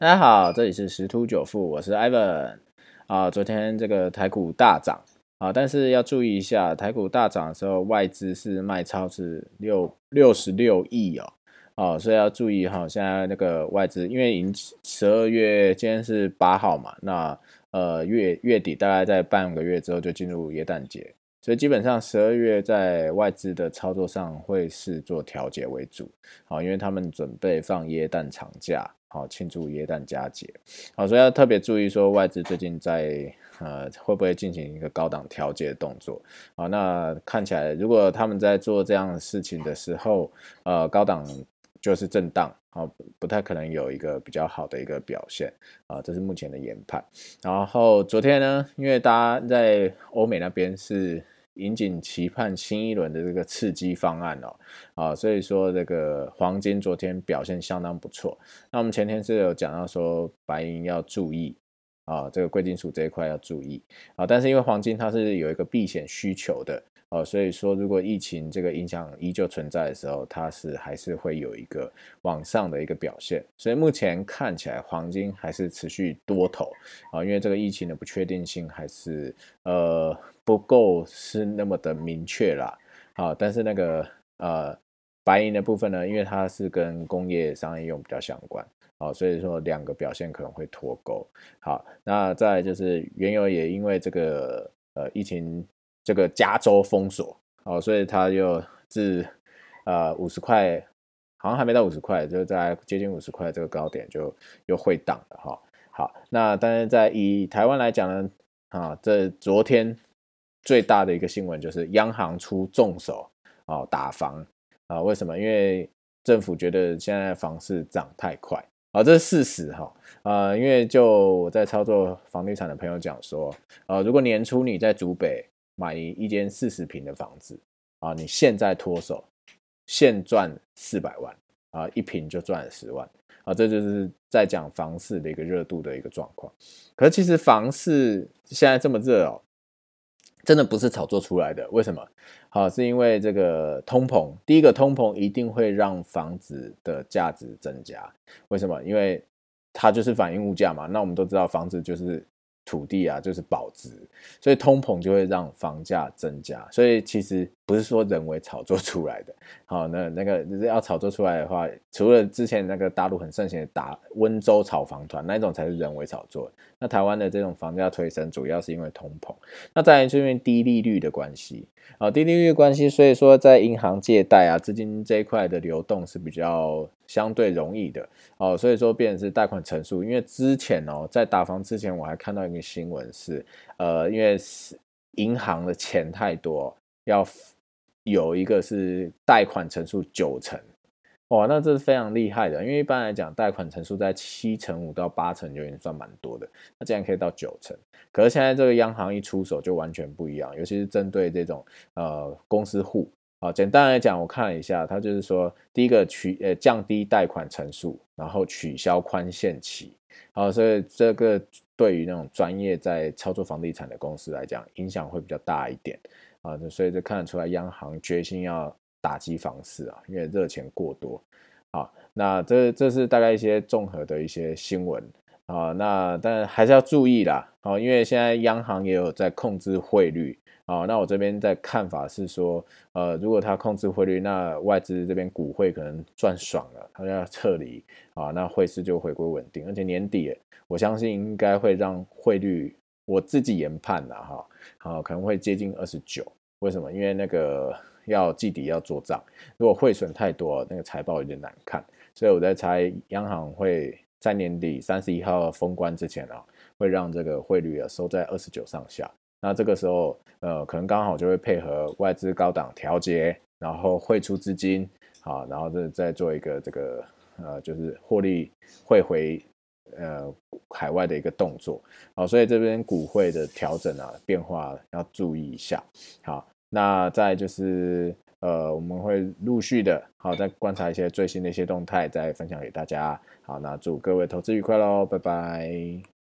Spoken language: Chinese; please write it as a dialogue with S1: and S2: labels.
S1: 大家好，这里是十突九富，我是 Ivan 啊。昨天这个台股大涨啊，但是要注意一下，台股大涨的时候，外资是卖超是六六十六亿哦，哦，所以要注意哈。现在那个外资，因为已经十二月，今天是八号嘛，那呃月月底大概在半个月之后就进入耶诞节。所以基本上十二月在外资的操作上会是做调节为主，好，因为他们准备放耶诞长假，好庆祝耶诞佳节，好，所以要特别注意说外资最近在呃会不会进行一个高档调节的动作，好，那看起来如果他们在做这样的事情的时候，呃高档就是震荡，好，不太可能有一个比较好的一个表现，啊，这是目前的研判。然后昨天呢，因为大家在欧美那边是。引颈期盼新一轮的这个刺激方案哦，啊，所以说这个黄金昨天表现相当不错。那我们前天是有讲到说白银要注意啊，这个贵金属这一块要注意啊，但是因为黄金它是有一个避险需求的。哦，所以说，如果疫情这个影响依旧存在的时候，它是还是会有一个往上的一个表现。所以目前看起来，黄金还是持续多头啊，因为这个疫情的不确定性还是呃不够是那么的明确啦。啊，但是那个呃白银的部分呢，因为它是跟工业商业用比较相关，啊，所以说两个表现可能会脱钩。好，那再就是原油也因为这个呃疫情。这个加州封锁哦，所以它又自呃五十块，好像还没到五十块，就在接近五十块这个高点就又会档了哈。好，那但是在以台湾来讲呢，啊，这昨天最大的一个新闻就是央行出重手哦打房啊，为什么？因为政府觉得现在房市涨太快啊，这是事实哈。呃，因为就我在操作房地产的朋友讲说，呃，如果年初你在竹北。买一间四十平的房子啊，你现在脱手，现赚四百万啊，一平就赚十万啊，这就是在讲房市的一个热度的一个状况。可是其实房市现在这么热哦，真的不是炒作出来的。为什么？好，是因为这个通膨。第一个通膨一定会让房子的价值增加。为什么？因为它就是反映物价嘛。那我们都知道，房子就是。土地啊，就是保值，所以通膨就会让房价增加，所以其实不是说人为炒作出来的。好，那那个要炒作出来的话，除了之前那个大陆很盛行的打温州炒房团，那一种才是人为炒作。那台湾的这种房价推升，主要是因为通膨。那再来是因为低利率的关系啊，低利率关系，所以说在银行借贷啊，资金这一块的流动是比较相对容易的。哦，所以说变成是贷款成数，因为之前哦，在打房之前，我还看到一个新闻是，呃，因为是银行的钱太多，要有一个是贷款成数九成，哇，那这是非常厉害的，因为一般来讲，贷款成数在七成五到八成就已经算蛮多的，那竟然可以到九成，可是现在这个央行一出手就完全不一样，尤其是针对这种呃公司户。啊，简单来讲，我看了一下，它就是说，第一个取呃降低贷款成数，然后取消宽限期，好，所以这个对于那种专业在操作房地产的公司来讲，影响会比较大一点。啊，所以这看得出来央行决心要打击房市啊，因为热钱过多。好，那这这是大概一些综合的一些新闻啊，那但还是要注意啦，啊，因为现在央行也有在控制汇率。啊，那我这边的看法是说，呃，如果它控制汇率，那外资这边股汇可能赚爽了，它要撤离啊，那汇市就回归稳定，而且年底我相信应该会让汇率，我自己研判的哈，好可能会接近二十九，为什么？因为那个要季底要做账，如果汇损太多，那个财报有点难看，所以我在猜央行会在年底三十一号封关之前啊，会让这个汇率啊收在二十九上下。那这个时候，呃，可能刚好就会配合外资高档调节，然后汇出资金，好，然后再再做一个这个，呃，就是获利汇回，呃，海外的一个动作，好，所以这边股汇的调整啊，变化要注意一下，好，那再就是，呃，我们会陆续的，好，再观察一些最新的一些动态，再分享给大家，好，那祝各位投资愉快喽，拜拜。